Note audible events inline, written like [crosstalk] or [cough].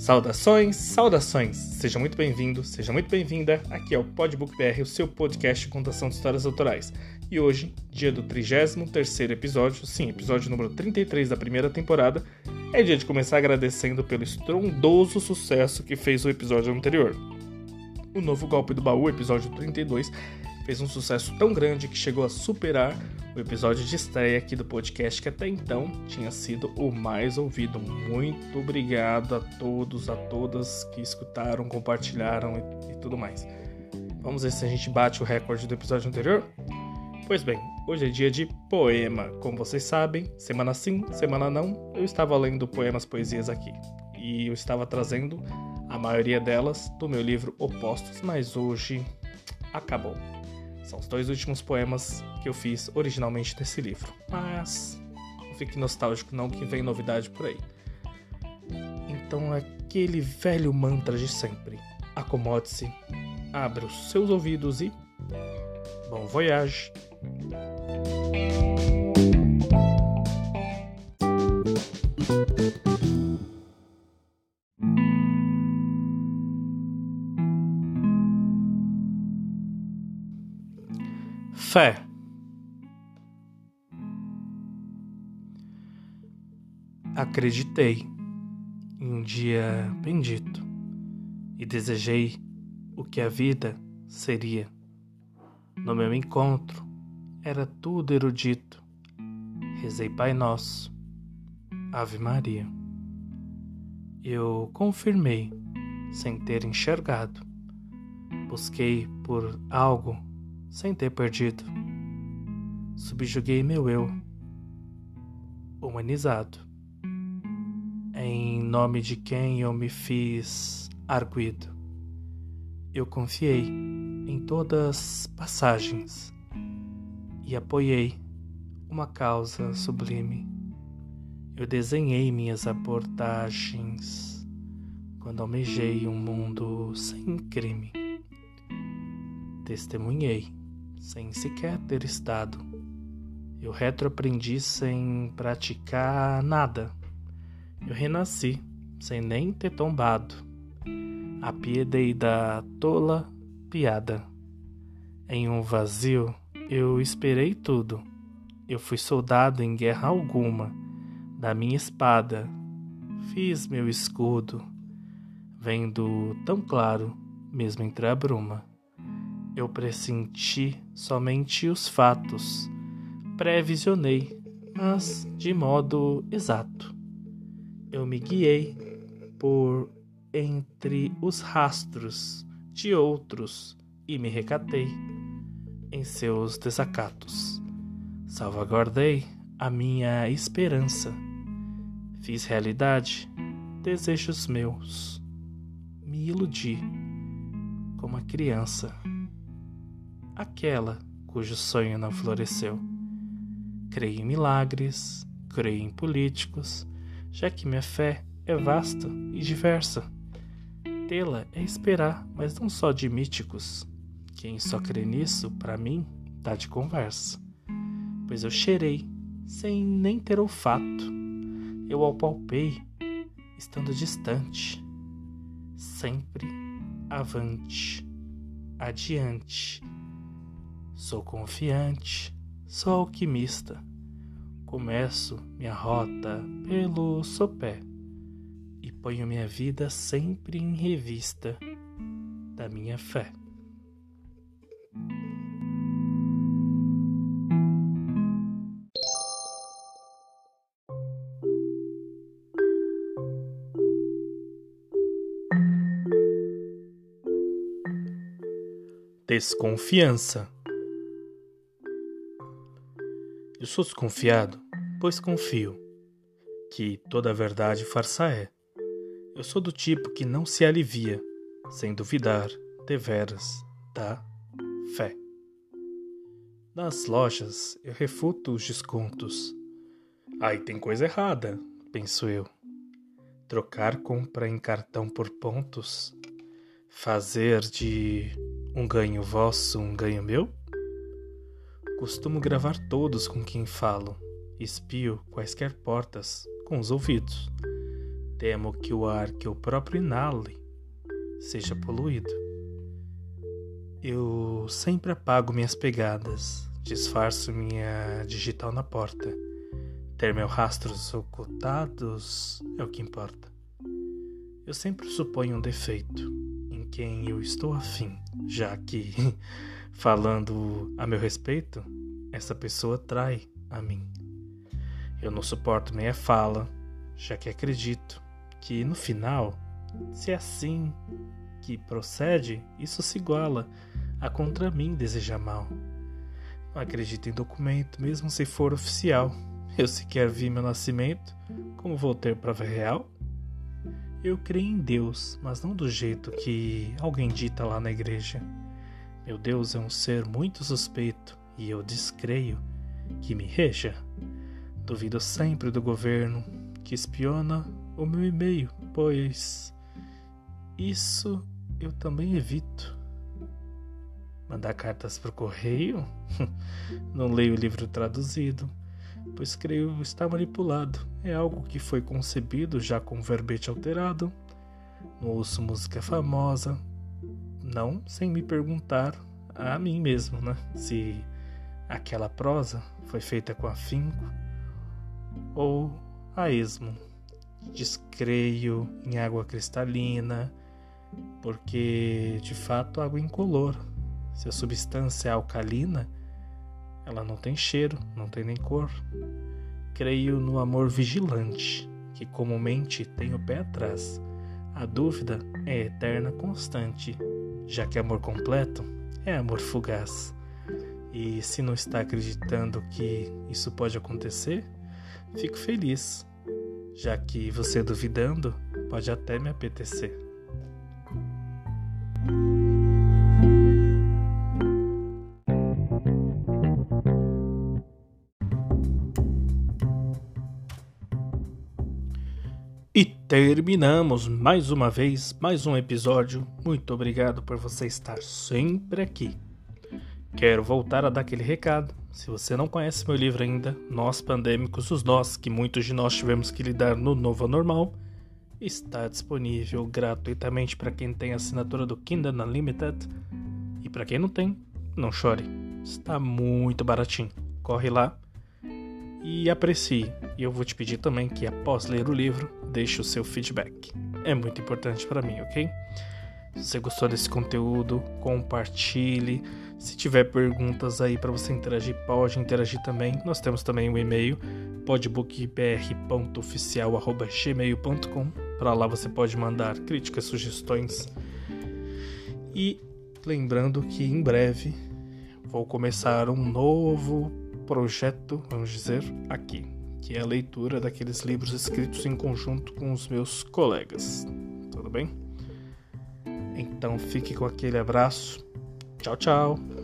Saudações, saudações! Seja muito bem-vindo, seja muito bem-vinda. Aqui é o Podbook BR, o seu podcast de contação de histórias autorais. E hoje, dia do 33º episódio, sim, episódio número 33 da primeira temporada, é dia de começar agradecendo pelo estrondoso sucesso que fez o episódio anterior. O novo golpe do baú, episódio 32, fez um sucesso tão grande que chegou a superar o episódio de estreia aqui do podcast, que até então tinha sido o mais ouvido. Muito obrigado a todos, a todas que escutaram, compartilharam e, e tudo mais. Vamos ver se a gente bate o recorde do episódio anterior? Pois bem, hoje é dia de poema. Como vocês sabem, semana sim, semana não, eu estava lendo poemas, poesias aqui. E eu estava trazendo a maioria delas do meu livro Opostos, mas hoje acabou. São os dois últimos poemas que eu fiz originalmente nesse livro. Mas não fique nostálgico não que vem novidade por aí. Então aquele velho mantra de sempre. Acomode-se, abra os seus ouvidos e bom voyage. Fé. Acreditei em um dia bendito e desejei o que a vida seria. No meu encontro era tudo erudito. Rezei Pai Nosso, Ave Maria. Eu confirmei sem ter enxergado. Busquei por algo sem ter perdido. Subjuguei meu eu, humanizado, em nome de quem eu me fiz arguido. Eu confiei em todas passagens e apoiei uma causa sublime. Eu desenhei minhas abordagens quando almejei um mundo sem crime. Testemunhei sem sequer ter estado. Eu retroaprendi sem praticar nada. Eu renasci sem nem ter tombado. Apiedei da tola piada. Em um vazio eu esperei tudo. Eu fui soldado em guerra alguma. Da minha espada fiz meu escudo, vendo tão claro, mesmo entre a bruma. Eu pressenti somente os fatos, previsionei, mas de modo exato. Eu me guiei por entre os rastros de outros e me recatei em seus desacatos. Salvaguardei a minha esperança. Fiz realidade desejos meus. Me iludi como a criança aquela cujo sonho não floresceu. Creio em milagres, creio em políticos, já que minha fé é vasta e diversa. Tê-la é esperar, mas não só de míticos. Quem só crê nisso, para mim, tá de conversa. Pois eu cheirei, sem nem ter olfato. Eu apalpei, estando distante. Sempre avante, adiante Sou confiante, sou alquimista. Começo minha rota pelo sopé e ponho minha vida sempre em revista da minha fé. Desconfiança. Eu sou desconfiado, pois confio que toda a verdade farsa é. Eu sou do tipo que não se alivia, sem duvidar, deveras, da fé. Nas lojas eu refuto os descontos. Aí tem coisa errada, penso eu. Trocar compra em cartão por pontos? Fazer de um ganho vosso um ganho meu? Costumo gravar todos com quem falo. Espio quaisquer portas com os ouvidos. Temo que o ar que eu próprio inale seja poluído. Eu sempre apago minhas pegadas, disfarço minha digital na porta. Ter meus rastros ocultados é o que importa. Eu sempre suponho um defeito em quem eu estou afim, já que, [laughs] falando a meu respeito, essa pessoa trai a mim. Eu não suporto meia fala, já que acredito que no final, se é assim que procede, isso se iguala a contra mim desejar mal. Não acredito em documento, mesmo se for oficial. Eu sequer vi meu nascimento, como vou ter prova real? Eu creio em Deus, mas não do jeito que alguém dita lá na igreja. Meu Deus é um ser muito suspeito e eu descreio que me reja. Duvido sempre do governo que espiona o meu e-mail, pois isso eu também evito. Mandar cartas por correio? [laughs] Não leio o livro traduzido, pois creio estar manipulado. É algo que foi concebido já com verbete alterado. Não ouço música famosa, não sem me perguntar a mim mesmo, né? Se aquela prosa foi feita com afinco ou a esmo. Descreio em água cristalina, porque de fato água incolor. Se a substância é alcalina, ela não tem cheiro, não tem nem cor. Creio no amor vigilante, que comumente tem o pé atrás. A dúvida é eterna constante, já que amor completo é amor fugaz. E se não está acreditando que isso pode acontecer, Fico feliz, já que você duvidando pode até me apetecer. Terminamos mais uma vez, mais um episódio. Muito obrigado por você estar sempre aqui. Quero voltar a dar aquele recado. Se você não conhece meu livro ainda, Nós Pandêmicos, os Nós que muitos de nós tivemos que lidar no novo normal, está disponível gratuitamente para quem tem assinatura do Kindle Unlimited. E para quem não tem, não chore. Está muito baratinho. Corre lá e aprecie. E eu vou te pedir também que após ler o livro, deixe o seu feedback. É muito importante para mim, ok? Se você gostou desse conteúdo, compartilhe. Se tiver perguntas aí para você interagir, pode interagir também. Nós temos também o um e-mail podbookbr.oficial@gmail.com. Para lá você pode mandar críticas, sugestões. E lembrando que em breve vou começar um novo projeto, vamos dizer, aqui, que é a leitura daqueles livros escritos em conjunto com os meus colegas. Tudo bem? Então fique com aquele abraço. Tchau, tchau.